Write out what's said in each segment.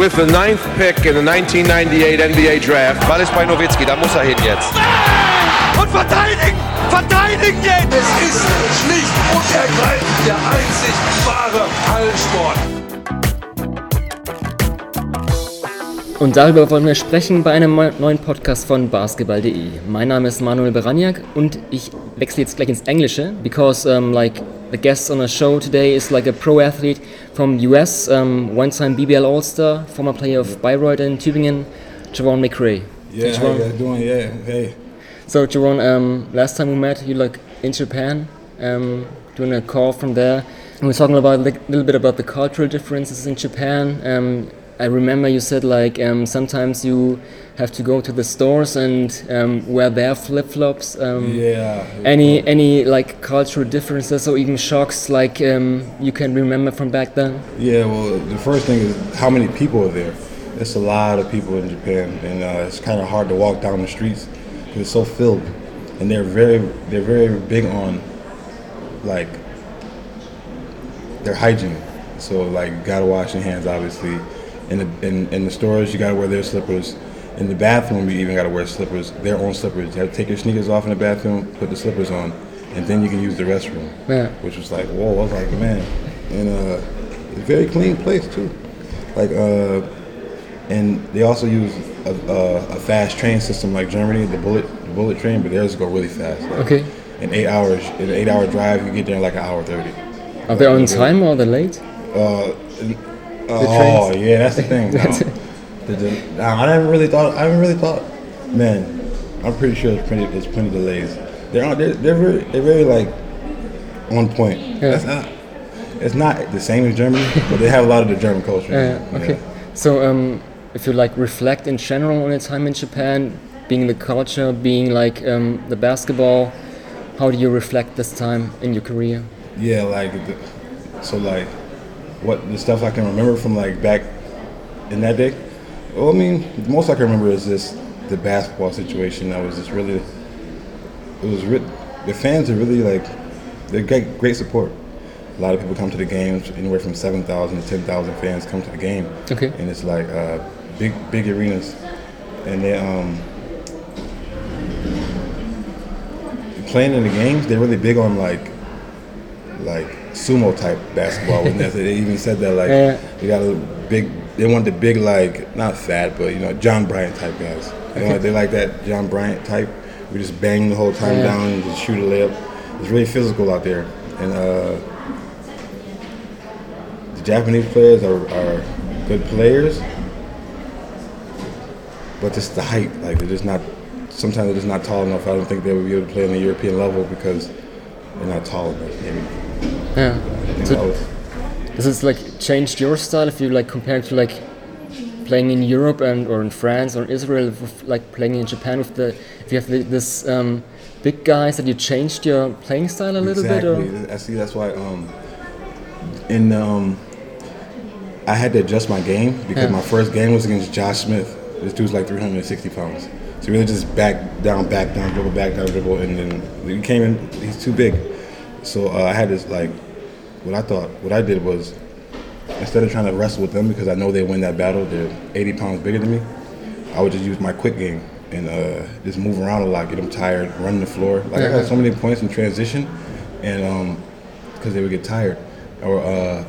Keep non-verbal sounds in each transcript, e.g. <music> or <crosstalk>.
with the ninth pick in the 1998 NBA Draft. Ball ist bei Nowitzki, da muss er hin jetzt. Und verteidigen! Verteidigen jetzt! Es ist schlicht und ergreifend der einzig wahre Hallensport. Und darüber wollen wir sprechen bei einem neuen Podcast von basketball.de. Mein Name ist Manuel Beraniak und ich wechsle jetzt gleich ins Englische, because um, like the guest on the show today is like a pro athlete from US, um, one-time BBL All-Star, former player of Bayreuth and Tübingen, Javon McCrea. Yeah, Hey, how you doing? Yeah, hey. So Javon, um, last time we met, you like in Japan, um, doing a call from there. And we were talking about a little bit about the cultural differences in Japan. Um, I remember you said like um, sometimes you have to go to the stores and um, wear their flip flops. Um, Yeah. Any any like cultural differences or even shocks like um, you can remember from back then? Yeah, well, the first thing is how many people are there. It's a lot of people in Japan, and uh, it's kind of hard to walk down the streets because it's so filled. And they're very, they're very big on, like, their hygiene. So like, gotta wash your hands, obviously. In the in, in the stores, you gotta wear their slippers. In the bathroom, you even gotta wear slippers, their own slippers. You have to take your sneakers off in the bathroom, put the slippers on, and then you can use the restroom. Yeah. Which was like, whoa! I was like, man, and uh, it's a very clean place too. Like, uh, and they also use a, a, a fast train system like Germany, the bullet the bullet train, but theirs go really fast. Like, Okay. In eight hours, in an eight-hour drive, you get there in like an hour thirty. Are they on time or are they late? Uh, oh yeah, that's the thing. No. <laughs> The- I never really thought. I haven't really thought. Man, I'm pretty sure it's plenty. It's plenty delays. They're on. They're, they're very. They're very like on point. Yeah. That's not. It's not the same as Germany, but they have a lot of the German culture. Yeah, okay. So, um, if you like reflect in general on your time in Japan, being the culture, being like um, the basketball, how do you reflect this time in your career? Yeah, like the, so like what the stuff I can remember from like back in that day. Well, I mean, the most I can remember is this the basketball situation. That was just really it was re- the fans are really like they're great, great support. A lot of people come to the games, anywhere from seven thousand to ten thousand fans come to the game, Okay. and it's like uh, big big arenas, and they um playing in the games. They're really big on like like sumo type basketball. <laughs> They they even said that like Yeah. they got a big. They want the big like not fat, but you know John Bryant type guys. They, like, they like that John Bryant type. We just bang the whole time Yeah. down and just shoot a layup. It's really physical out there, and uh, the Japanese players are, are good players, but just the height. Like they're just not. Sometimes they're just not tall enough. I don't think they would be able to play on the European level because they're not tall enough. Maybe. Yeah. So Does this like changed your style if you like compare to like playing in Europe and or in France or Israel with like playing in Japan with the if you have the, this um, big guys that you changed your playing style a little bit or exactly. I see. That's why. Um, in um, I had to adjust my game because Yeah. my first game was against Josh Smith. This dude's like 360 pounds. So really just back down, back down, dribble, back down, dribble, and then he came in. He's too big. So uh, I had this like, what I thought, what I did was, instead of trying to wrestle with them because I know they win that battle, they're 80 pounds bigger than me. I would just use my quick game and uh, just move around a lot, get them tired, run the floor. Like I got so many points in transition, and because they would get tired, or uh,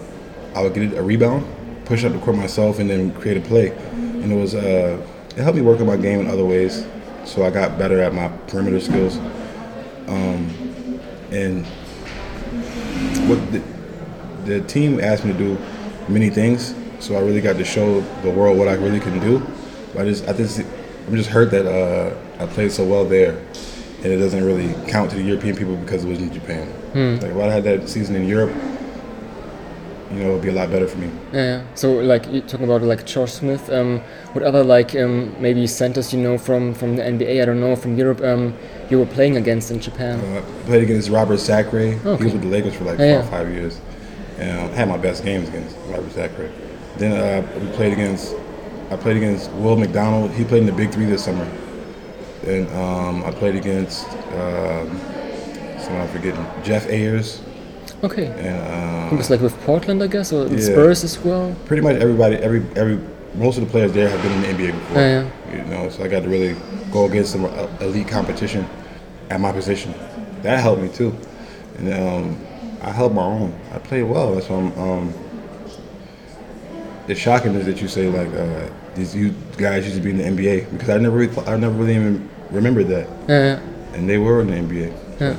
I would get a rebound, push up the court myself, and then create a play. And it was uh, it helped me work on my game in other ways, so I got better at my perimeter skills. Um, and what the, the team asked me to do many things, so I really got to show the world what I really can do. But I just, I just, I'm just hurt that uh, I played so well there, and it doesn't really count to the European people because it was in Japan. Like if I had that season in Europe, you know, it'd be a lot better for me. Yeah. So like you talking about like George Smith, um, what other like um, maybe centers you know from from the NBA? I don't know from Europe. Um, you were playing against in Japan. Uh, I played against Robert Sacre. Okay. He was with the Lakers for like four or yeah. five years. And I had my best games against Robert Sacre. Then uh, we played against, I played against Will McDonald. He played in the Big Three this summer. And um, I played against, um, someone I'm forgetting, Jeff Ayres. Okay. And It uh, was like with Portland, I guess, or Yeah. Spurs as well. pretty much everybody, every every most of the players there have been in the NBA before. Yeah, You know, so I got to really go against some uh, elite competition at my position. That helped me too, and um, I held my own. I played well. That's why I'm. Um, it's shocking is that you say like uh, these you guys used to be in the NBA because I never really, I never really even remembered that, Yeah. and they were in the NBA. Yeah.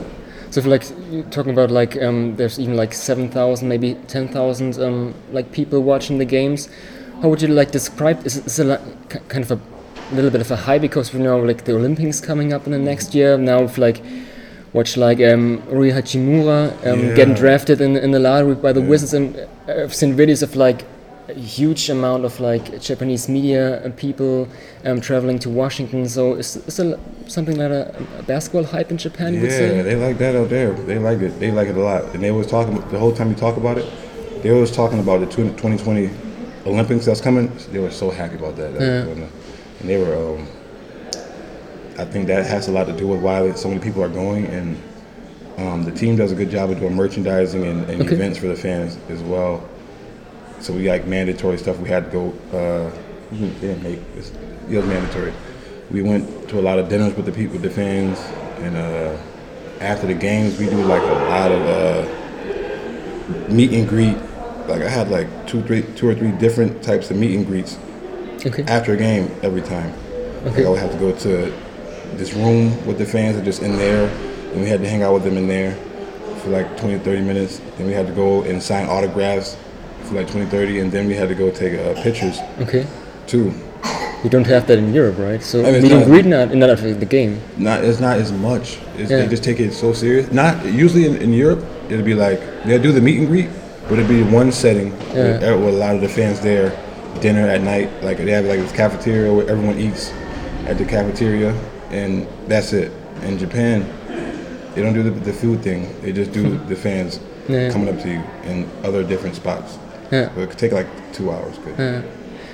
So if like you're talking about like um, there's even like seven thousand, maybe ten thousand um, like people watching the games, how would you like describe? Is, is it like kind of a little bit of a high because we know like the Olympics coming up in the next year now if like watch like um, Rui Hachimura um, Yeah. getting drafted in in the lottery by the Wizards and uh, I've seen videos of like a huge amount of like Japanese media and people um, traveling to Washington. So is, is there something like a, a basketball hype in Japan? Yeah, they like that out there. They like it. They like it a lot. And they was talking the whole time you talk about it. They was talking about the 2020 Olympics that's coming. They were so happy about that. And they were. Um, I think that has a lot to do with why so many people are going, and um, the team does a good job of doing merchandising and, and Okay. events for the fans as well. So we like mandatory stuff. We had to go. Uh, we didn't make it's, it was mandatory. We went to a lot of dinners with the people, with the fans, and uh, after the games, we do like a lot of uh, meet and greet. Like I had like two, three, two or three different types of meet and greets Okay. after a game every time. Like I would have to go to this room with the fans that just in there, and we had to hang out with them in there for like 20, 30 minutes. Then we had to go and sign autographs for like 20, 30, and then we had to go take uh, pictures Okay. too. You don't have that in Europe, right? So I mean, meet and not- greet not not after the game. Not it's not as much. It's, Yeah. They just take it so serious. Not usually in, in Europe, it'd be like they'll do the meet and greet, but it'd be one setting with, with a lot of the fans there, dinner at night. Like they have like this cafeteria where everyone eats at the cafeteria, and that's it. In Japan, they don't do the, the food thing. They just do the fans Yeah. coming up to you in other different spots. Yeah. But it could take like two hours. Good.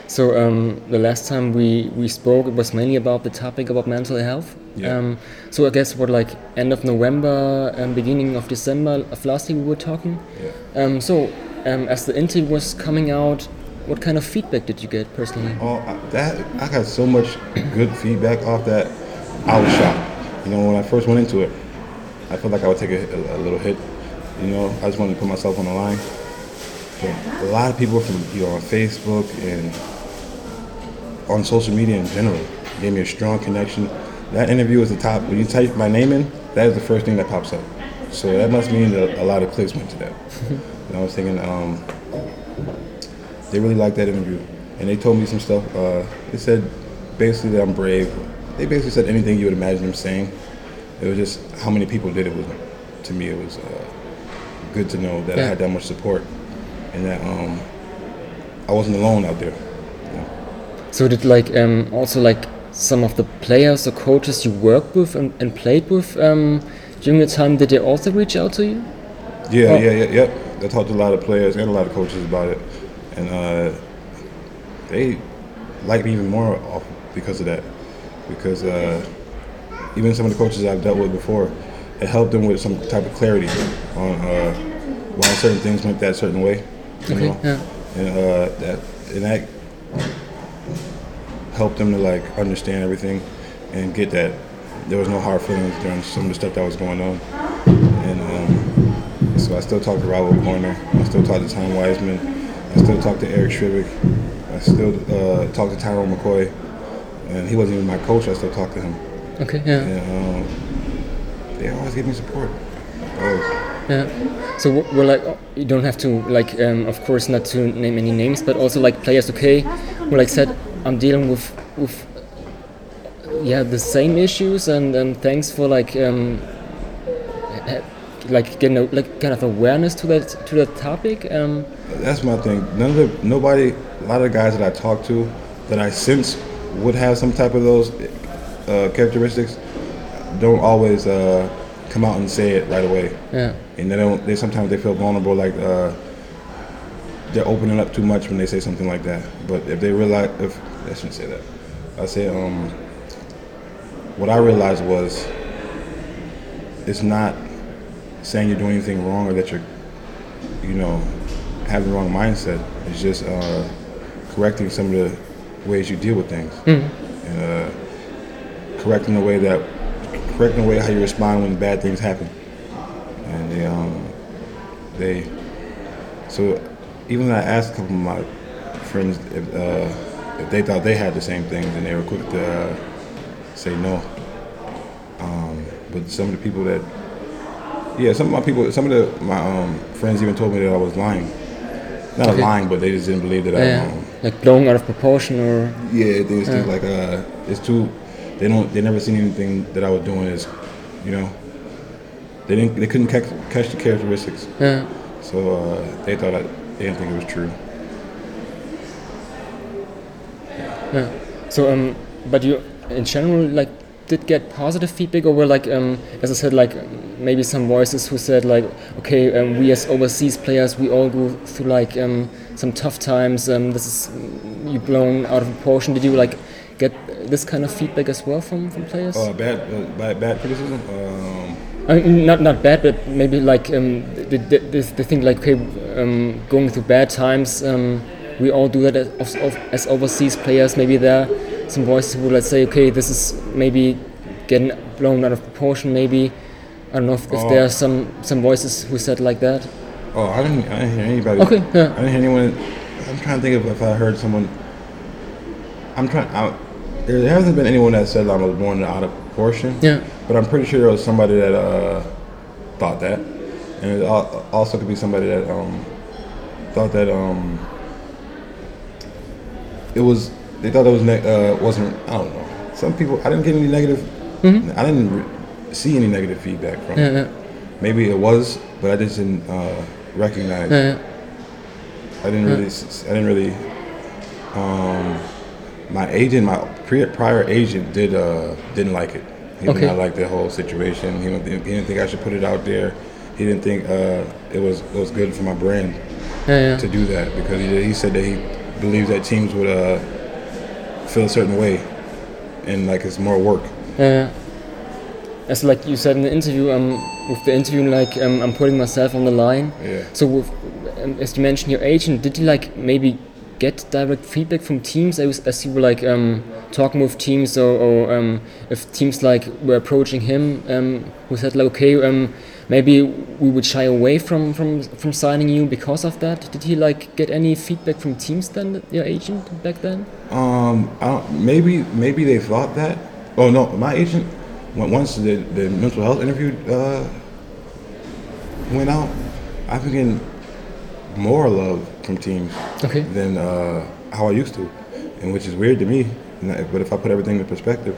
So um, the last time we, we spoke, it was mainly about the topic about mental health. Yeah. Um, so I guess what like end of November and beginning of December of last year we were talking. Yeah. Um, so um, as the interview was coming out, what kind of feedback did you get personally? Oh, I- that I got so much good feedback off that. I was shocked. You know, when I first went into it, I felt like I would take a, a, a little hit. You know, I just wanted to put myself on the line. But a lot of people from you know on Facebook and on social media in general gave me a strong connection. That interview was the top. When you type my name in, that is the first thing that pops up. So that must mean that a lot of clicks went to that. <laughs> and I was thinking, um, they really liked that interview, and they told me some stuff. Uh, they said basically that I'm brave. They basically said anything you would imagine them saying. It was just how many people did it was to me. It was uh, good to know that I had that much support, and that um, I wasn't alone out there. So did like um, also like some of the players or coaches you worked with and, and played with um, during the time, did they also reach out to you? Yeah, Oh. yeah, yeah, yep. I talked to a lot of players and a lot of coaches about it, and uh, they liked me even more off because of that. Because uh, even some of the coaches I've dealt with before, it helped them with some type of clarity on uh, why certain things went that certain way. You Okay, know? yeah. And uh, that and that helped them to like understand everything and get that there was no hard feelings during some of the stuff that was going on. And um, so I still talk to Raoul Korner. I still talk to Tom Wiseman. I still talk to Eric Shrivick. I still uh, talk to Tyron McCoy. And he wasn't even my coach. I still talk to him. Okay, yeah. And um, they always give me support. Always. Yeah. So we're like, you don't have to like, um, of course, not to name any names, but also like players. Okay, who like said, I'm dealing with with yeah the same issues, and and thanks for like um, like getting a, like kind of awareness to that to that topic. Um, That's my thing. None of the nobody, a lot of the guys that I talk to, that I sense would have some type of those uh, characteristics, don't always uh, come out and say it right away. yeah. And they don't. They sometimes they feel vulnerable, like uh, they're opening up too much when they say something like that. But if they realize, if I shouldn't say that, I say um, what I realized was it's not saying you're doing anything wrong or that you're, you know, having the wrong mindset. It's just uh, correcting some of the ways you deal with things, and uh, correcting the way that correcting the way how you respond when bad things happen. And they, um, they so even when I asked a couple of my friends if, uh, if they thought they had the same things, and they were quick to uh, say no. Um, but some of the people that, yeah, some of my people, some of the my um, friends even told me that I was lying. Not Okay. lying, but they just didn't believe that Yeah, I. Um, like blowing out of proportion or yeah, just like uh, it's too. They don't. They never seen anything that I was doing as, you know. They didn't. They couldn't catch, catch the characteristics. yeah. So uh, they thought I, they didn't think it was true. Yeah. So um, but you in general like did get positive feedback, or were like um, as I said, like maybe some voices who said like, okay, um, we as overseas players, we all go through like um, some tough times. Um, this is you blown out of proportion. Did you like get this kind of feedback as well from from players? Uh, bad, uh, bad, bad criticism. Um, I mean, not not bad, but maybe like um, the, the, the, thing like okay, um, going through bad times. Um, we all do that as, as, as overseas players. Maybe there some voices who would like say, okay, this is maybe getting blown out of proportion. Maybe I don't know if, if there are some some voices who said like that. oh, I didn't, I didn't hear anybody. Okay, yeah. I didn't hear anyone. I'm trying to think of if I heard someone. I'm trying. I, there there hasn't been anyone that said I was born out of proportion. Yeah. But I'm pretty sure there was somebody that uh, thought that, and it also could be somebody that um, thought that um, it was. They thought it was ne- uh, wasn't. I don't know. Some people. I didn't get any negative. I didn't re- see any negative feedback from. Yeah, it. Maybe it was, but I just didn't uh, recognize. yeah, yeah. I didn't really. I didn't really. Um, my agent, my pre- prior agent, did uh, didn't like it. He did Okay. not like the whole situation. He didn't, think, he didn't think I should put it out there. He didn't think uh, it was it was good for my brand yeah, yeah. to do that because he, he said that he believes that teams would uh, feel a certain way, and like it's more work. Yeah. As like you said in the interview, um, with the interview, like um, I'm putting myself on the line. Yeah. So with, um, as you mentioned, your agent, did you like maybe get direct feedback from teams as, as you were like um, talking with teams, or, or um, if teams like were approaching him, um, who said like, okay, um, maybe we would shy away from, from from signing you because of that. Did he like get any feedback from teams then, your agent back then? Um, I maybe maybe they thought that. Oh no, my agent. Once the, the mental health interview uh, went out, I've been getting more love from teams Okay. than uh, how I used to, and which is weird to me. But if I put everything in perspective,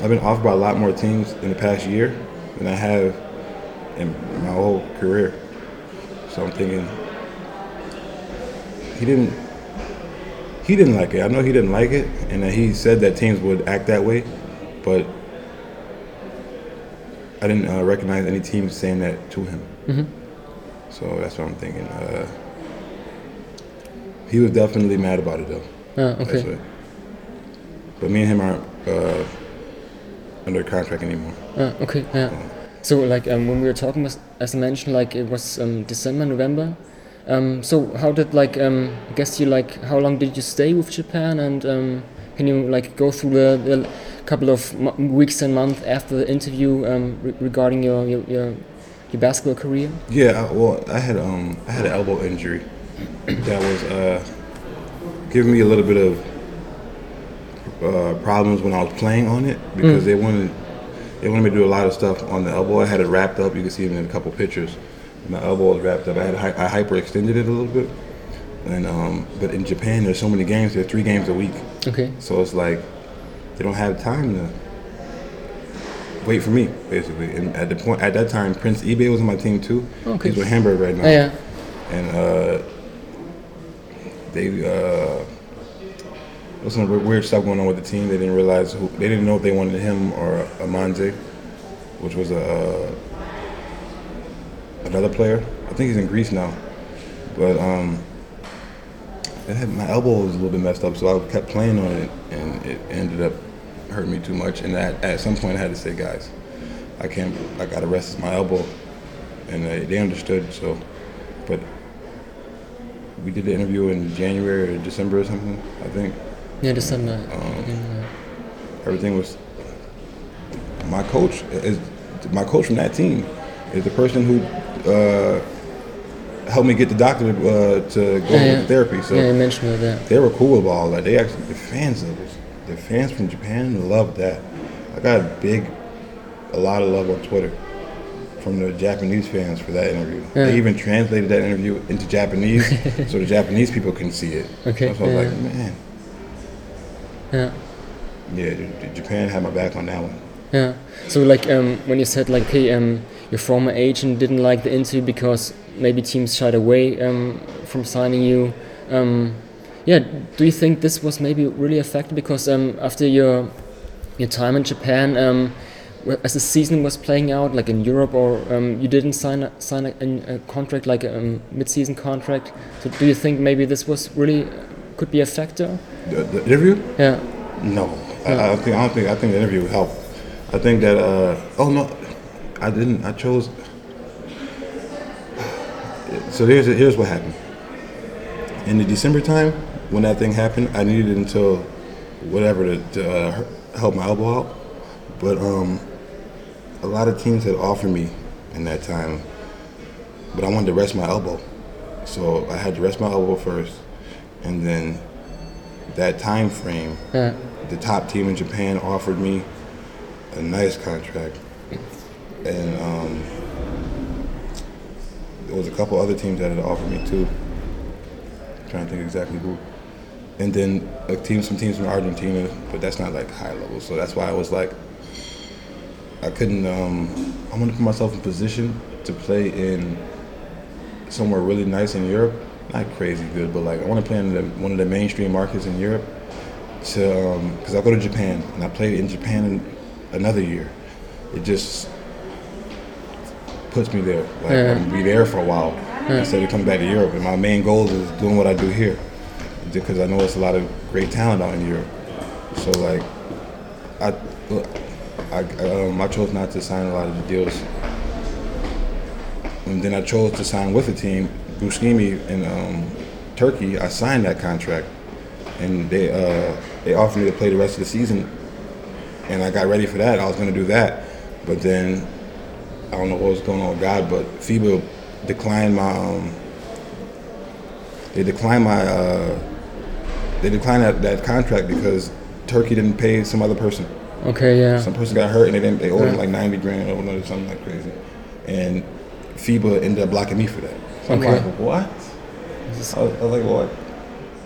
I've been offered by a lot more teams in the past year than I have in my whole career. So I'm thinking he didn't he didn't like it. I know he didn't like it, and that he said that teams would act that way, but I didn't uh, recognize any teams saying that to him. So that's what I'm thinking. Uh, he was definitely mad about it though. That's okay. But me and him aren't uh, under contract anymore. Ah, okay, yeah. So like um, when we were talking, as- as I mentioned, like it was um, December, November. Um, so how did like um, I guess you like how long did you stay with Japan and um, can you like go through the, the couple of weeks and months after the interview um, re- regarding your, your your your basketball career? Yeah, I, well, I had um, I had an elbow injury that was uh, giving me a little bit of uh, problems when I was playing on it because they wanted they wanted me to do a lot of stuff on the elbow. I had it wrapped up. You can see it in a couple pictures. My elbow was wrapped up. I had I hyperextended it a little bit, and um, but in Japan there's so many games. There's three games a week, Okay. so it's like they don't have time to wait for me basically. And at the point at that time, Prince Ibeh was on my team too. Okay. He's with Hamburg right now Oh, yeah. and uh, they uh, was some weird- stuff going on with the team. They didn't realize who they didn't know if they wanted him or Amanze, which was a uh, another player. I think he's in Greece now, but um, had, my elbow was a little bit messed up, so I kept playing on it, and it ended up hurting me too much. And at, at some point, I had to say, guys, I can't. I got to rest my elbow, and they, they understood. So, but we did the interview in January or December or something, I think. Yeah, December. Everything was. My coach is my coach from that team is the person who uh, helped me get the doctor to, uh, to go yeah, yeah. to therapy. So yeah, you mentioned that. They were cool about all that. They actually the fans of this, The fans from Japan loved that. I got a big, a lot of love on Twitter from the Japanese fans for that interview. Yeah. They even translated that interview into Japanese <laughs> so the Japanese people can see it. Okay, So I was like, man, Yeah. yeah, Japan had my back on that one. Yeah. So like um, when you said like, hey, um, your former agent didn't like the interview because maybe teams shied away um, from signing you. Um, yeah. Do you think this was maybe really affected because um, after your your time in Japan, um, as the season was playing out, like in Europe, or um, you didn't sign a, sign a, a contract like a um, mid-season contract. So do you think maybe this was really could be a factor? The, the interview? Yeah. No, I, I don't think. I don't think. I think the interview helped. I think that. Uh, oh no, I didn't. I chose. <sighs> So here's here's what happened. In the December time, when that thing happened, I needed until whatever to, to uh, help my elbow out. But um, a lot of teams had offered me in that time, but I wanted to rest my elbow, so I had to rest my elbow first, and then that time frame Yeah. the top team in Japan offered me a nice contract, and um, there was a couple other teams that had offered me too. trying to think exactly who. And then a team, some teams from Argentina, but that's not like high level. So that's why I was like, I couldn't. Um, I want to put myself in position to play in somewhere really nice in Europe. Not crazy good, but like I want to play in the, one of the mainstream markets in Europe. To because I go to Japan and I played in Japan in another year. It just puts me there. Like Yeah. I'm gonna be there for a while instead of coming back to Europe. And my main goal is doing what I do here because I know it's a lot of great talent out in Europe. So like, I, I, um, I chose not to sign a lot of the deals. And then I chose to sign with a team, Buscemi in um, Turkey. I signed that contract, and they uh, they offered me to play the rest of the season. And I got ready for that. I was going to do that, but then I don't know what was going on with God, but FIBA declined my. Um, they declined my. Uh, they declined that, that contract because Turkey didn't pay some other person. Okay. Yeah. Some person got hurt and they didn't. They owed him Yeah. like ninety grand or something like crazy. And FIBA ended up blocking me for that. So Okay. I'm like, what? I was, I was like, what?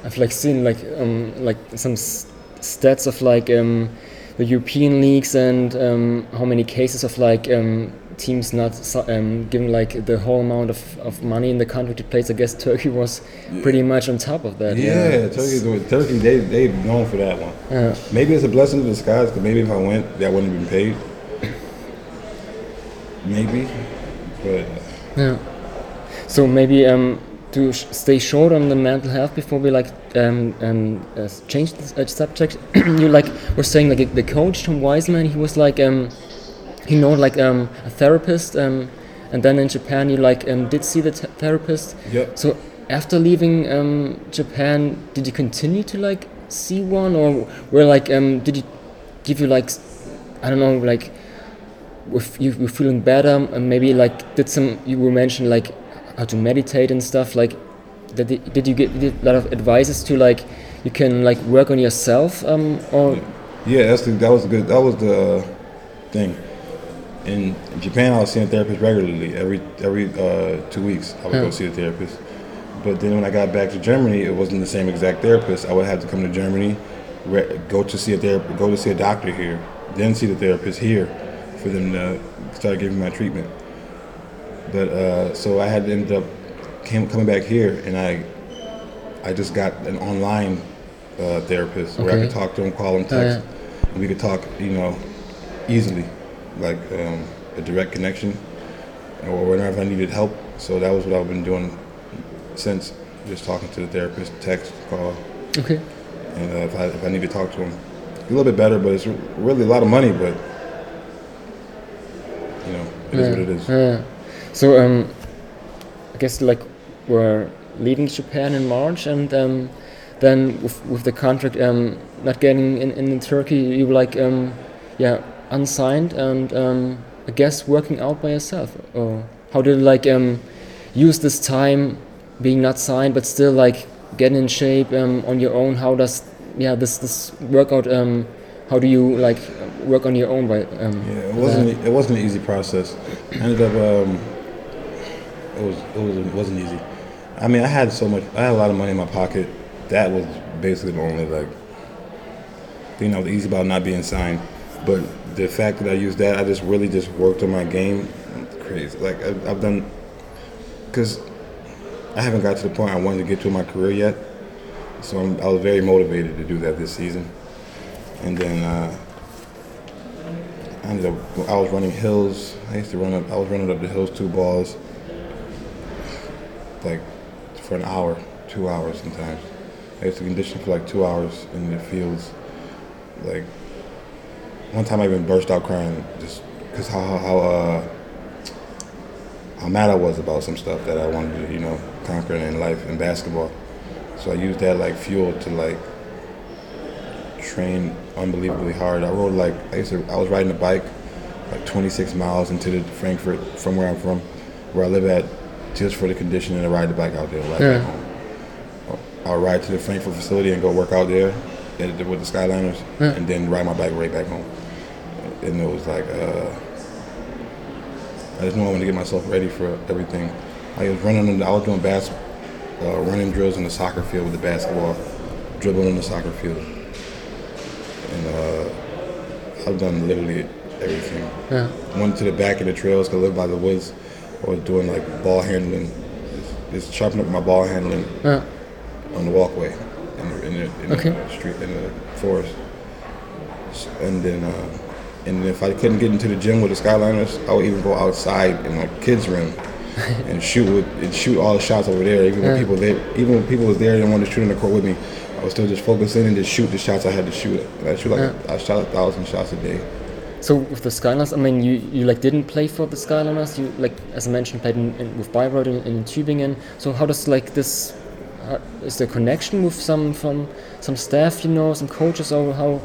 I've like seen like um like some s- stats of like um the European leagues and um how many cases of like um teams not um giving like the whole amount of, of money in the country to play. So I guess <laughs> Turkey was pretty much on top of that. Yeah, Turkey. Turkey. They they've known for that one. Yeah. Maybe it's a blessing in disguise because maybe if I went, that wouldn't have been paid. Maybe, but Yeah. So maybe um to sh- stay short on the mental health before we like um um uh, change the uh, subject. <clears throat> you like were saying like the coach Tom Wiseman. He was like um he know like um a therapist um and then in Japan you like um did see the th- therapist. Yep. So after leaving um Japan, did you continue to like see one or were like um did you give you like I don't know like if you were feeling better and maybe like did some you were mentioned like how to meditate and stuff like did, did you get did a lot of advices to like you can like work on yourself um or yeah, that's the, that was the good. That was the thing. In Japan, I was seeing a therapist regularly. Every every uh, two weeks, I would go see a therapist. But then when I got back to Germany, it wasn't the same exact therapist. I would have to come to Germany, re- go to see a therapist, go to see a doctor here, then see the therapist here, for them to start giving my treatment. But uh, so I had to end up came, coming back here, and I I just got an online uh, therapist where I could talk to him, call him, text, and we could talk, you know, easily, like um, a direct connection, or whenever I needed help. So that was what I've been doing since, just talking to the therapist, text, call, okay and uh, if I if I need to talk to him, a little bit better, but it's really a lot of money, but you know, it is what it is. Yeah. So um, I guess like we're leaving Japan in March, and um, then with, with the contract um, not getting in, in Turkey, you were like um, yeah unsigned and um, I guess working out by yourself. Or how did you like um, use this time being not signed but still like getting in shape um, on your own? How does yeah this this workout? Um, how do you like work on your own by? Um, Yeah, it wasn't it wasn't an easy process. I ended up um, it was it was wasn't easy. I mean, I had so much. I had a lot of money in my pocket. That was basically the only like thing that was easy about not being signed. But the fact that I used that, I just really just worked on my game. Crazy. Like I, I've done because I haven't got to the point I wanted to get to in my career yet. So I'm, I was very motivated to do that this season. And then uh, I ended up. I was running hills. I used to run up. I was running up the hills two balls, like for an hour, two hours sometimes. I used to condition for like two hours in the fields. Like one time, I even burst out crying just because how how uh, how mad I was about some stuff that I wanted to you know conquer in life in basketball. So I used that like fuel to like train unbelievably hard. I rode like I used to. I was riding a bike like 26 miles into the Frankfurt from where I'm from, where I live at, just for the conditioning and ride the bike out there. Ride Yeah. home. I'll ride to the Frankfurt facility and go work out there with the Skyliners, and then ride my bike right back home. And it was like uh, I just knew I wanted to get myself ready for everything. I was running. in- I was doing bas- uh, running drills in the soccer field with the basketball, dribbling in the soccer field, and uh, I've done literally everything. Yeah. Went to the back of the trails, cause I live by the woods. I was doing like ball handling, just, chopping up my ball handling Yeah. on the walkway in the, in the, in Okay. the street in the forest. And then, uh, and if I couldn't get into the gym with the Skyliners, I would even go outside in my kids' room <laughs> and shoot with, and shoot all the shots over there. Even Yeah. when people there, even when people was there and wanted to shoot in the court with me, I was still just focusing and just shoot the shots I had to shoot. And I shoot like I shot a thousand shots a day. So with the Skyliners, I mean, you, you like didn't play for the Skyliners. You like, as I mentioned, played in, in, with Bayreuth in, in Tübingen. So how does like this? How, is there connection with some from some staff, you know, some coaches, or how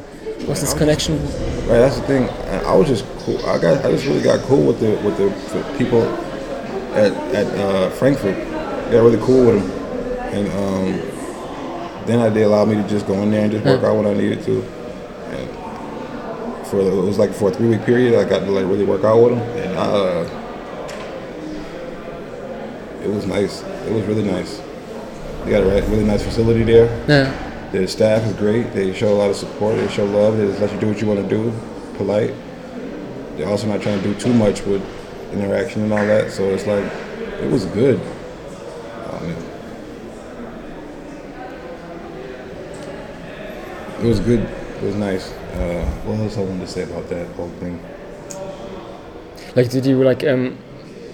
was this connection? Right, that's the thing. I I was just cool. I got, I just really got cool with the with the, the people at at uh, Frankfurt. Got really cool with them, and um, then I, they allowed me to just go in there and just work out what I needed to. And for it was like for a three week period, I got to like really work out with them, and uh, it was nice. It was really nice. They got a really nice facility there. Yeah. The staff is great. They show a lot of support. They show love. They just let you do what you want to do. Polite. They're also not trying to do too much with interaction and all that. So it's like, it was good. Mean, it was good. It was nice. Uh, what else I wanted to say about that whole thing? Like, did you like um,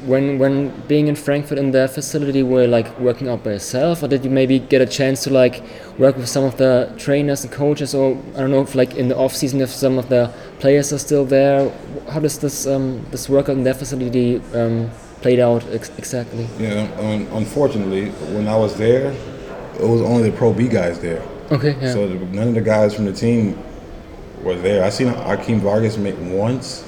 when when being in Frankfurt in their facility, were you, like working out by yourself, or did you maybe get a chance to like work with some of the trainers and coaches, or I don't know if like in the off season if some of the players are still there? How does this um, this workout in their facility um, played out ex exactly? Yeah, un- unfortunately, when I was there, it was only the Pro B guys there. Okay, yeah. So the, none of the guys from the team were there. I seen Akeem Vargas make once.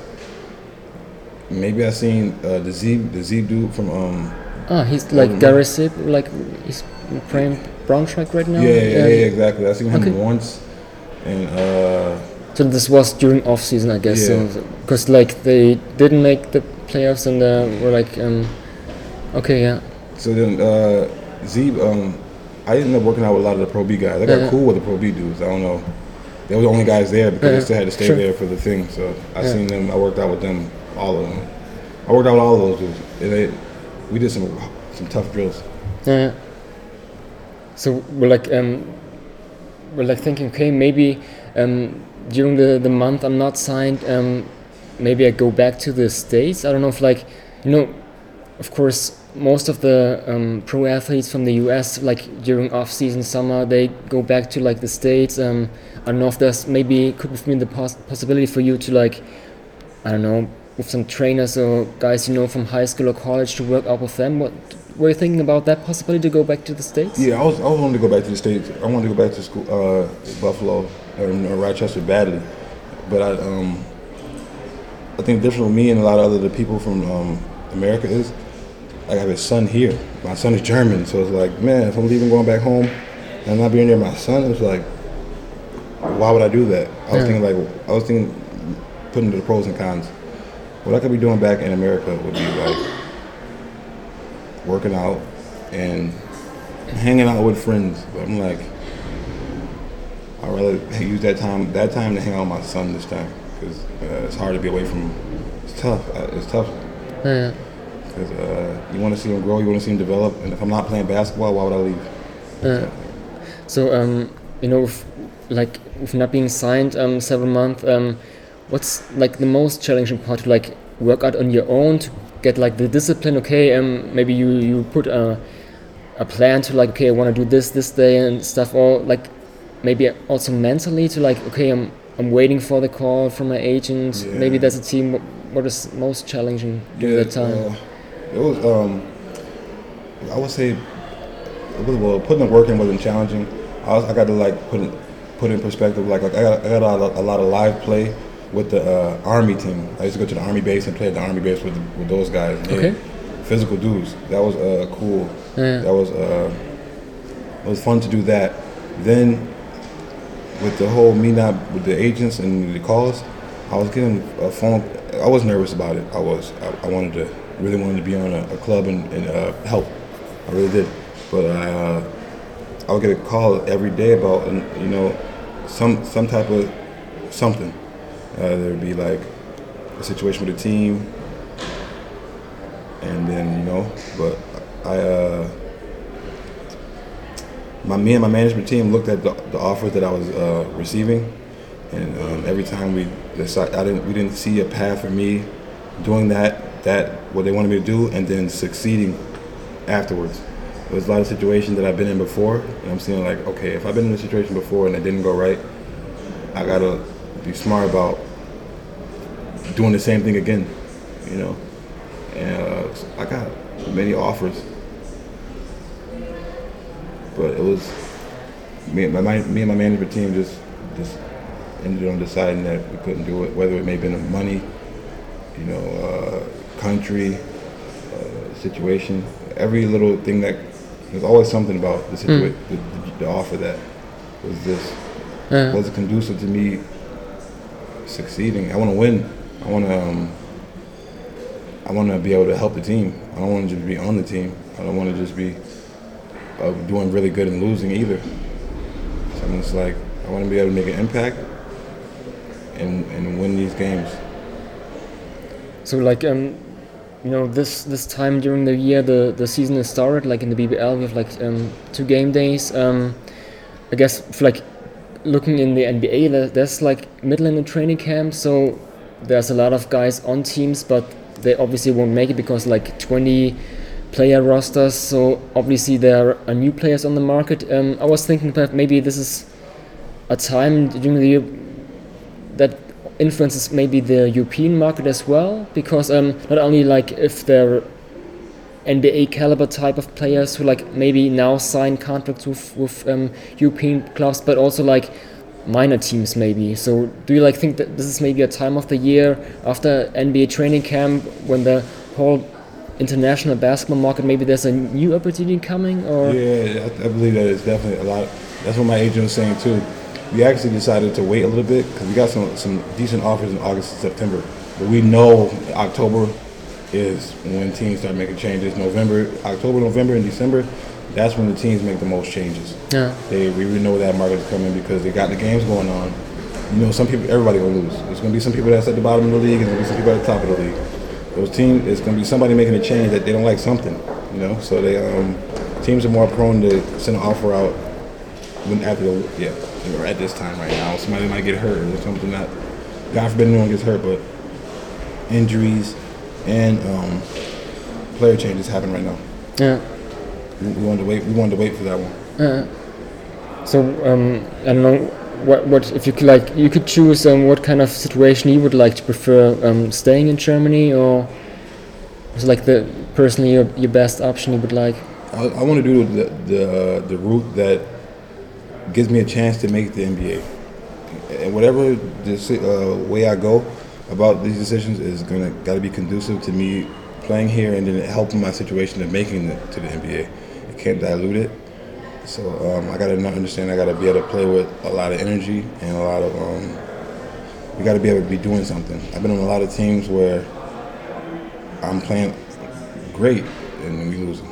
Maybe I seen uh, the Z the Z dude from um ah, he's like Garai Zeeb, like he's playing Braunschweig right now. yeah yeah, yeah, yeah exactly. I seen him Okay. once, and uh, So this was during off season, I guess. Yeah. Because like they didn't make the playoffs and uh, were like, um, okay, yeah, so then uh, Z um I ended up working out with a lot of the Pro B guys. I got Yeah. cool with the Pro B dudes. I don't know. They were the only guys there because Yeah, they still had to stay sure. there for the thing. So I Yeah. seen them. I worked out with them, all of them. I worked out with all of those dudes. And they, we did some some tough drills. yeah. So we're like, um, we're like thinking, okay, maybe um, during the the month I'm not signed, um, maybe I go back to the states. I don't know if like, you know, of course. Most of the um, pro athletes from the U.S. like during off-season summer, they go back to like the states. Um, I don't know if there's maybe could be the poss- possibility for you to like I don't know, with some trainers or guys you know from high school or college to work out with them. What were you thinking about that possibility to go back to the states? Yeah, I was I wanted to go back to the states. I wanted to go back to school, uh, Buffalo or, or Rochester badly, but I um, I think the difference with me and a lot of other people from um, America is like I have a son here. My son is German, so it's like, man, if I'm leaving, going back home, and I'm not being near my son, it's like, why would I do that? I was Yeah. thinking like, I was thinking, putting the pros and cons. What I could be doing back in America would be like working out and hanging out with friends. But I'm like, I'd rather use that time that time to hang out with my son this time because uh, it's hard to be away from. It's tough. Uh, it's tough Yeah. because uh, you want to see him grow, you want to see him develop. And if I'm not playing basketball, why would I leave? Yeah. So um, you know, with, like with not being signed um several months, um, what's like the most challenging part to like work out on your own to get like the discipline? Okay, um, maybe you you put a a plan to like okay, I want to do this this day and stuff, or like maybe also mentally to like okay, I'm I'm waiting for the call from my agent. Maybe that's there's a team. What- is most challenging during that time? uh, it was. Um, I would say, was, well, putting the work in wasn't challenging. I, got to like put it, put in perspective. Like, like I got, I got a, lot, a lot of live play with the uh, army team. I used to go to the army base and play at the army base with with those guys. Okay. Physical dudes. That was uh, cool. Yeah. That was uh, it was fun to do that. Then with the whole me not with the agents and the calls, I was getting a phone. I was nervous about it. I was. I, I wanted to really wanted to be on a, a club and, and uh, help. I really did. But I, uh, I would get a call every day about you know some some type of something. Uh, there'd be like a situation with a team, and then you know. But I. Uh, my me and my management team looked at the, the offers that I was uh, receiving, and um, every time we decided, I didn't we didn't see a path for me doing that that what they wanted me to do, and then succeeding afterwards. There was a lot of situations that I've been in before, and I'm seeing like, okay, if I've been in a situation before and it didn't go right, I gotta be smart about doing the same thing again, you know. And uh, I got many offers but it was me, my, my, me and my management team just just ended on deciding that we couldn't do it. Whether it may have been money, you know, uh, country, uh, situation, every little thing that there's always something about the situation, the, the, the offer that was just Yeah. wasn't conducive to me succeeding. I want to win. I want to. Um, I want to be able to help the team. I don't want to just be on the team. I don't want to just be uh, doing really good and losing either. So I'm just like, I want to be able to make an impact and, and win these games. So like um, you know this this time during the year the the season is started like in the BBL we have like um, two game days. Um, I guess for like looking in the NBA there, there's like middle in the training camp so there's a lot of guys on teams but they obviously won't make it because like 20 player rosters so obviously there are new players on the market. Um, I was thinking that maybe this is a time during the year influences maybe the European market as well because um, not only like if they're NBA caliber type of players who like maybe now sign contracts with with um, European clubs, but also like minor teams maybe. So do you like think that this is maybe a time of the year after NBA training camp when the whole international basketball market maybe there's a new opportunity coming or Yeah, I, I believe that it's definitely a lot. That's what my agent was saying too. We actually decided to wait a little bit because we got some some decent offers in August and September, but we know October is when teams start making changes. November, October, November, and December. That's when the teams make the most changes. Yeah. They we really know that market is coming because they got the games going on. You know, some people, everybody gonna lose. There's gonna be some people that's at the bottom of the league, and there's gonna be some people at the top of the league. Those teams, it's gonna be somebody making a change that they don't like something. You know, so they um, teams are more prone to send an offer out when after the yeah, or at this time right now. Somebody might get hurt or something that God forbid anyone gets hurt, but injuries and um, player changes happen right now. yeah. We wanted to wait. We wanted to wait for that one. So um, I don't know what what if you could like you could choose um, what kind of situation you would like to prefer um, staying in Germany or was like the personally your, your best option you would like I, I want to do the the, uh, the route that gives me a chance to make the NBA, and whatever this, uh, way I go about these decisions is gonna got to be conducive to me playing here and then helping my situation of making it to the NBA. You can't dilute it. So um, I got to understand. I got to be able to play with a lot of energy and a lot of. Um, you got to be able to be doing something. I've been on a lot of teams where I'm playing great and we losing,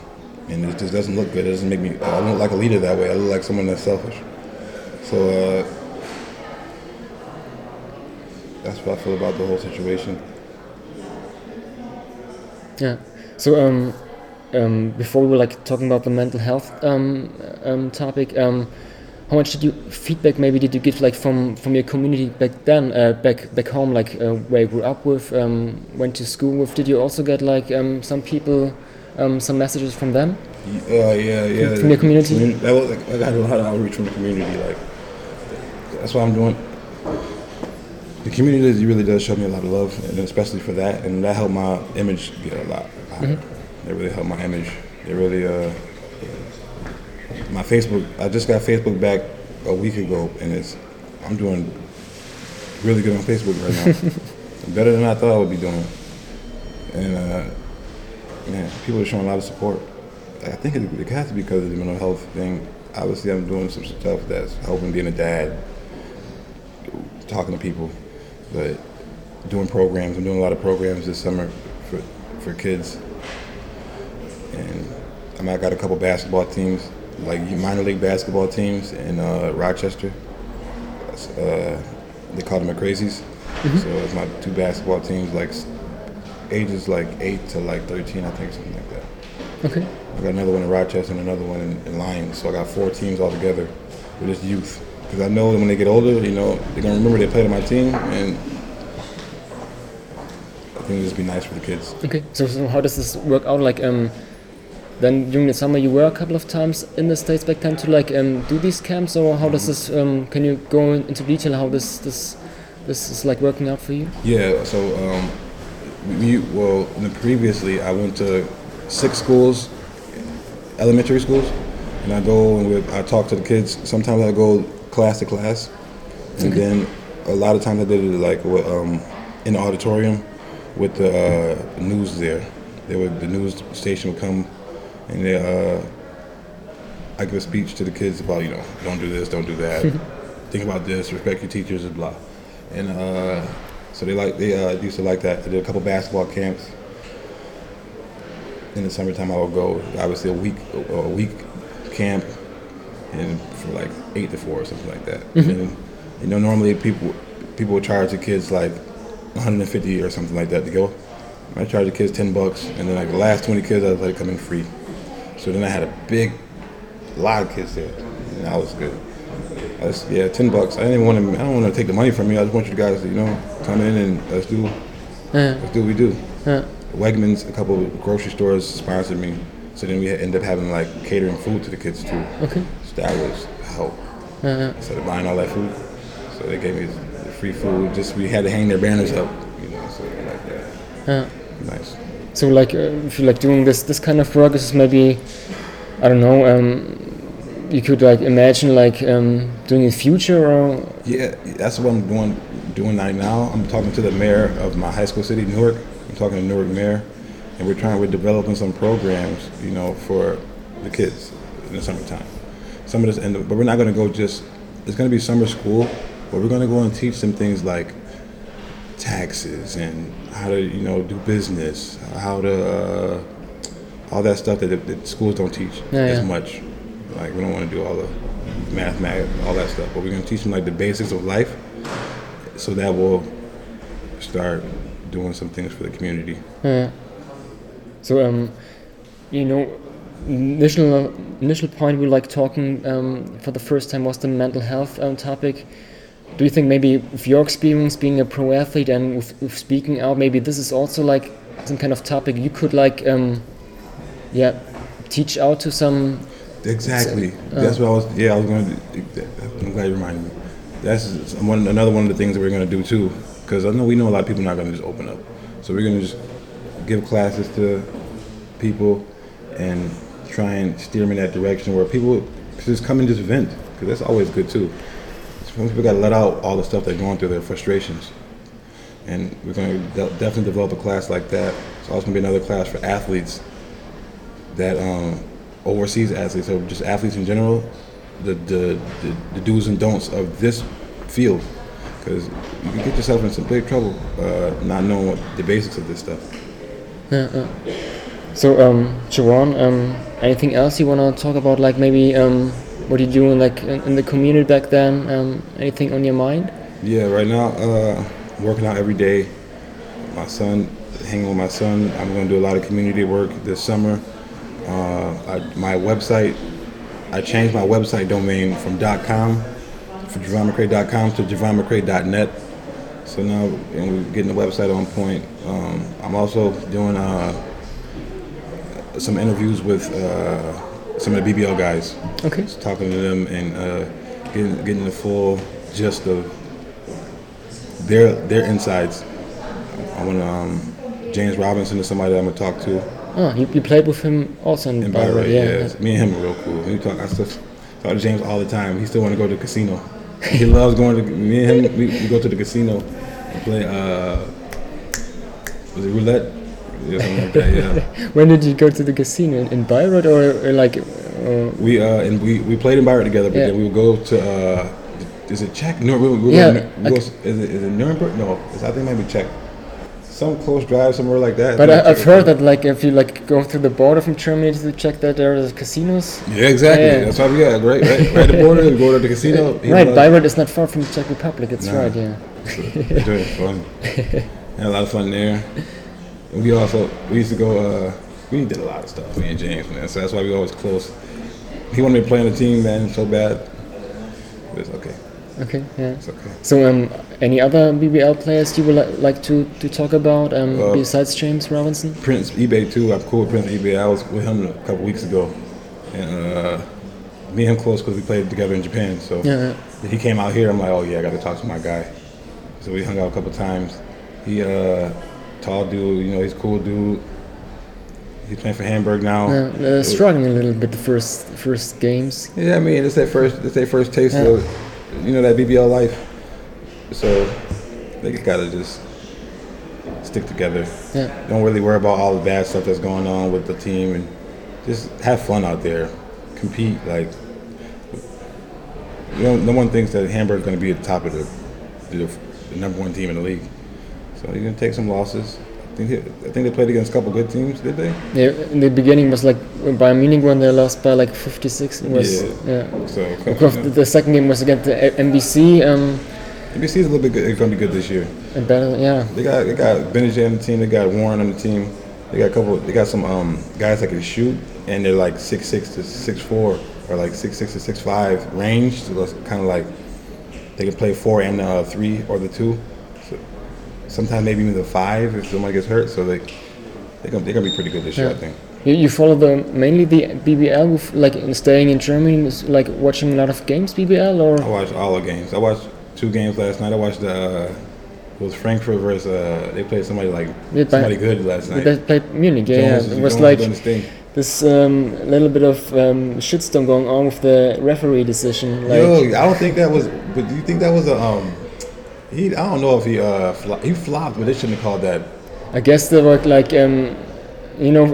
and it just doesn't look good. It doesn't make me. I don't look like a leader that way. I look like someone that's selfish. So uh, that's what I feel about the whole situation. yeah so um, um, before we were like talking about the mental health um, um, topic um, how much did you feedback maybe did you get like from from your community back then uh, back back home like uh, where you grew up with um, went to school with did you also get like some people um, some messages from them Uh, yeah, yeah. From your community? Communi- That was, like, I got a lot of outreach from the community. Like, that's what I'm doing. The community really does show me a lot of love, and especially for that, and that helped my image get a lot higher. It really helped my image. It really, uh, my Facebook. I just got Facebook back a week ago, and it's I'm doing really good on Facebook right now. <laughs> Better than I thought I would be doing. And uh, man, people are showing a lot of support. I think it, it has to be because of the mental health thing. Obviously, I'm doing some stuff that's helping being a dad, talking to people, but doing programs. I'm doing a lot of programs this summer for for kids, and I mean, I got a couple basketball teams, like minor league basketball teams in uh, Rochester. Uh, they call them the Crazies. So it's my two basketball teams, like ages like eight to like 13, I think, something like that. okay I got another one in Rochester and another one in, in Lyons. So I got four teams all together with this youth. Because I know that when they get older, you know, they're gonna remember they played on my team, and I think it'll just be nice for the kids. Okay, so, so how does this work out? Like, um, then during the summer you were a couple of times in the states back then to like um, do these camps, or how does this? Um, can you go into detail how this this this is like working out for you? Yeah. So, um, we, well, previously, I went to six schools, elementary schools, and I go and we, I talk to the kids. Sometimes I go class to class, and then a lot of times I did it like with, um, in the auditorium with the uh, news there. They would the news station would come, and they uh, I give a speech to the kids about you know don't do this, don't do that, <laughs> think about this, respect your teachers, and blah. And uh, so they like they uh, used to like that. I did a couple basketball camps. In the summertime, I would go obviously a week a week camp, and for like eight to four or something like that. And you know normally people people would charge the kids like 150 or something like that to go. I charge the kids 10 bucks, and then like the last 20 kids I let it come in free. So then I had a big, lot of kids there, and that was good. Just, yeah, 10 bucks. I didn't want to. I don't want to take the money from you. I just want you guys to, you know, come in and let's do, let's do what we do. Yeah. Wegmans, a couple of grocery stores sponsored me, so then we end up having like catering food to the kids too. Okay. So that was help instead of buying all that food. So they gave me the free food. Just we had to hang their banners up, you know, so like that. Yeah. Nice. So like, uh, if you like doing this this kind of work, is maybe, I don't know, um, you could like imagine like um, doing in future or Yeah, that's what I'm doing doing right now. I'm talking to the mayor of my high school city, Newark. I'm talking to Newark mayor, and we're trying. We're developing some programs, you know, for the kids in the summertime. Some of this, and but we're not going to go just. It's going to be summer school, but we're going to go and teach them things like taxes and how to, you know, do business, how to, uh, all that stuff that, that schools don't teach Yeah, as yeah. much. Like we don't want to do all the math, math, all that stuff, but we're going to teach them like the basics of life, so that will start doing some things for the community. Yeah. So um, you know, initial initial point we like talking um, for the first time was the mental health um, topic. Do you think maybe with your experience being a pro athlete and with, with speaking out, maybe this is also like some kind of topic you could like, um, yeah, teach out to some. Exactly. That's what I was. Yeah, I was going to. I'm glad you reminded me. that's one another one of the things that we're going to do too. Because I know we know a lot of people not going to just open up, so we're going to just give classes to people and try and steer them in that direction where people just come and just vent because that's always good too. Some people got to let out all the stuff they're going through, their frustrations, and we're going to de- definitely develop a class like that. It's also going to be another class for athletes that um, overseas athletes, or just athletes in general, the the, the, the do's and don'ts of this field, because you can get yourself in some big trouble uh, not knowing what the basics of this stuff. Yeah. So, um, Javon, um, anything else you want to talk about? Like maybe um, what you doing like in, in the community back then? Um, anything on your mind? Yeah, right now, uh, working out every day. My son, hanging with my son. I'm going to do a lot of community work this summer. Uh, I, my website, I changed my website domain from .com for JavonMcCrea.com to JavonMcCrea.net. So now and we're getting the website on point. Um, I'm also doing uh, some interviews with uh, some of the BBL guys Okay. just talking to them and uh, getting getting the full gist of their their insides. I want um, James Robinson is somebody that I'm gonna talk to Oh, you, you played with him also in, in Bayreuth, Bayreuth. yeah. Yeah, me and him are real cool. We talk. I still talk to James all the time. He still want to go to the casino. He <laughs> loves going to me and him. We, we go to the casino and play. Uh, was it roulette? Yeah, something like that. Yeah. <laughs> When did you go to the casino in Bayreuth or, or like? Uh, We uh and we, we played in Bayreuth together, but Yeah. then we would go to uh is it Czech? No, we, we Yeah, go, to- we go, okay. is it is it Nuremberg? No, I think it might be Czech. Some close drive somewhere like that. but I it's I've heard that like if you like go through the border from Germany to Czech that there are casinos. Yeah, exactly. Yeah. That's why we got right, right, right at the border. We go to the <laughs> casino. Right, loves- Bayreuth is not far from the Czech Republic. It's Nah. right, yeah. Enjoy it, <laughs> fun. Had a lot of fun there. And we also we used to go. uh We did a lot of stuff. Me and James, man. So that's why we always close. He wanted me to play on the team, man, so bad. But it's okay. Okay, yeah. It's okay. So, um, any other BBL players you would li- like to, to talk about um, Uh, besides James Robinson? Prince Ibeh too. I'm cool with Prince Ibeh. I was with him a couple weeks ago, and uh, me and him close because we played together in Japan. So Yeah, he came out here. I'm like, oh yeah, I got to talk to my guy. So we hung out a couple times. He uh, tall dude. You know, he's a cool dude. He's playing for Hamburg now. yeah. Uh, struggling a little bit the first first games. Yeah, I mean, it's their first, it's their first taste Yeah. of, you know, that BBL life. So they just gotta just stick together. Yeah. Don't really worry about all the bad stuff that's going on with the team, and just have fun out there, compete. Like, you know, no one thinks that Hamburg's gonna be at the top of the, the, the number one team in the league. So you're gonna take some losses. I think, they, I think they played against a couple good teams, did they? Yeah, in the beginning was like Bayern Munich when they lost by like 56. Was Yeah. yeah. So the, second game was against the MBC. Um, is a little bit good. It's gonna be good this year. and better, yeah. They got they got Benajay on the team. They got Warren on the team. They got a couple. They got some um, guys that can shoot, and they're like six six to six four, or like six six to six five range. So it's kind of like they can play four and uh, three or the two. So sometimes maybe even the five if somebody gets hurt. So they they gonna they're gonna be pretty good this year, I think. You, you follow the mainly the BBL with like in staying in Germany, is, like watching a lot of games BBL or I watched all the games. I watched two games last night. I watched the. Uh, it was Frankfurt versus uh, they played somebody like Yeah, somebody good last night. they played Munich. Yeah, Jones- yeah. it was like doing his thing. this um, little bit of um, shitstorm going on with the referee decision. Like, Yo, I don't think that was. But do you think that was a um? He I don't know if he uh flo- he flopped, but they shouldn't have called that. I guess there were like um, you know,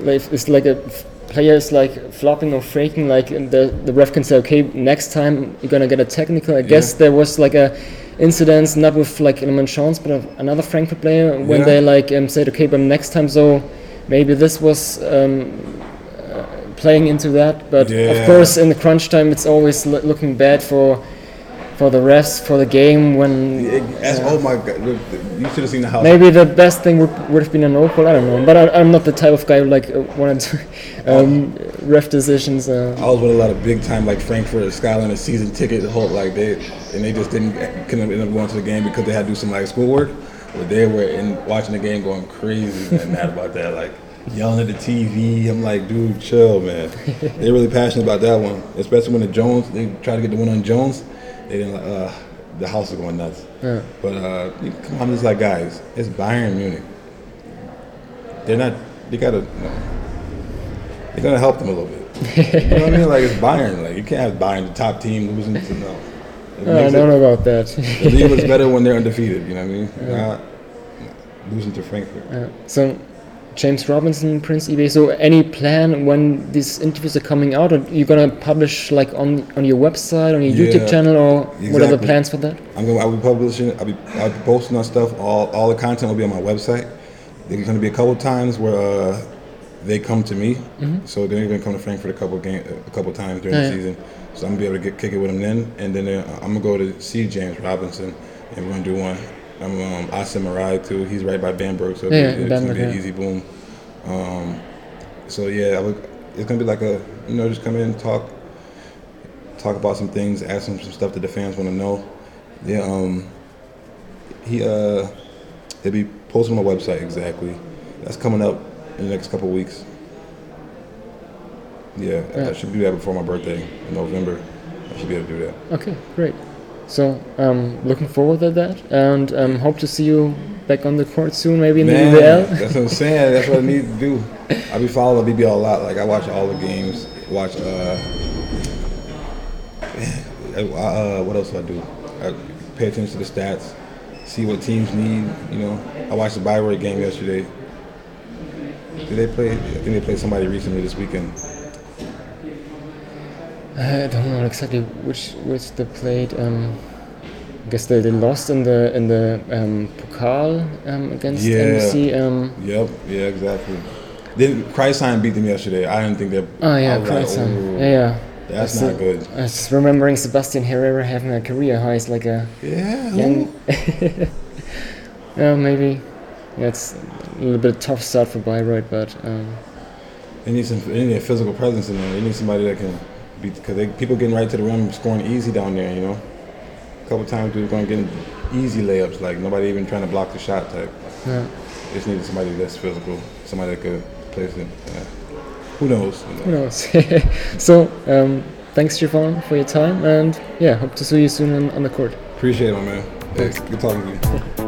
like it's like a f- player is like flopping or faking. Like the the ref can say, okay, next time you're gonna get a technical. I guess there was like a incident, not with like Ilman Chance, but another Frankfurt player when Yeah. they like um, said, okay, but next time, so maybe this was. Um, uh, playing into that but Yeah. of course in the crunch time it's always lo- looking bad for for the rest for the game when oh my god! You should have seen the house. Maybe the best thing would, would have been a no call. I don't know, but I, I'm not the type of guy who like uh, wanted to <laughs> um, ref decisions. Uh, I was with a lot of big time like Frankfurt, Skyline, a season ticket, the whole like they and they just didn't couldn't end up going to the game because they had to do some like schoolwork. But they were in watching the game going crazy and <laughs> mad about that, like yelling at the TV. I'm like, dude, chill, man. <laughs> They're really passionate about that one, especially when the Jones they try to get the one on Jones. They didn't like, uh, the house is going nuts. But uh, come on, it's like guys, it's Bayern Munich. They're not. They gotta. You know, they're gonna help them a little bit. <laughs> you know what I mean? Like it's Bayern. Like you can't have Bayern, the top team, losing to <laughs> no. It I don't it- know about that. The league was better when they're undefeated. You know what I mean? <laughs> Not losing to Frankfurt. so, James Robinson, Prince Ibeh. So, any plan when these interviews are coming out, or you gonna publish like on on your website, on your YouTube channel, or what are the plans for that? I'm gonna. I'll be publishing. I'll be. I'll be posting on stuff. All all the content will be on my website. There's gonna be a couple times where uh, they come to me. So they're gonna come to Frankfurt a couple game, a couple times during Oh, the yeah. season. So I'm gonna be able to get kick it with them then, and then uh, I'm gonna go to see James Robinson, and we're gonna do one. I'm um, Assem Marei too. He's right by Bamberg, so Yeah, it's Bamberg, gonna be an yeah. easy boom. Um, so yeah, I would, it's gonna be like a you know just come in talk talk about some things, ask him some stuff that the fans want to know. Yeah, um, he uh, he'll be posting on my website exactly. That's coming up in the next couple weeks. Yeah, I should do that before my birthday in November. I should be able to do that. Okay, great. So, um, looking forward to that, and um, hope to see you back on the court soon, maybe in Man, the BBL. that's what I'm saying. That's what I need to do. I be following the BBL a lot. Like I watch all the games. Watch uh, uh, what else do I do? I pay attention to the stats, see what teams need. You know, I watched the Bayreuth game yesterday. Did they play? I think they played somebody recently this weekend. I don't know exactly which which they played. Um, I guess they, they lost in the in the um, Pokal um, against Yeah. MBC. Um, Yep. Yeah. Exactly. Then Crailsheim beat them yesterday. I didn't think that. oh yeah, like, yeah, yeah. That's not good. I was remembering Sebastian Herrera having a career high. It's like a Yeah. young. yeah, <laughs> maybe. Yeah, it's a little bit tough start for Bayreuth, but um, They need some. They need a physical presence in there. They need somebody that can because they people getting right to the rim, scoring easy down there. You know, a couple times we were going to get easy layups, like nobody even trying to block the shot type. yeah. Just needed somebody that's physical, somebody that could place it. Yeah. Who knows? You know? Who knows? <laughs> so, um, thanks, Stefan, for your time, and yeah, hope to see you soon on, on the court. Appreciate it, my man. Hey, good talking to you. <laughs>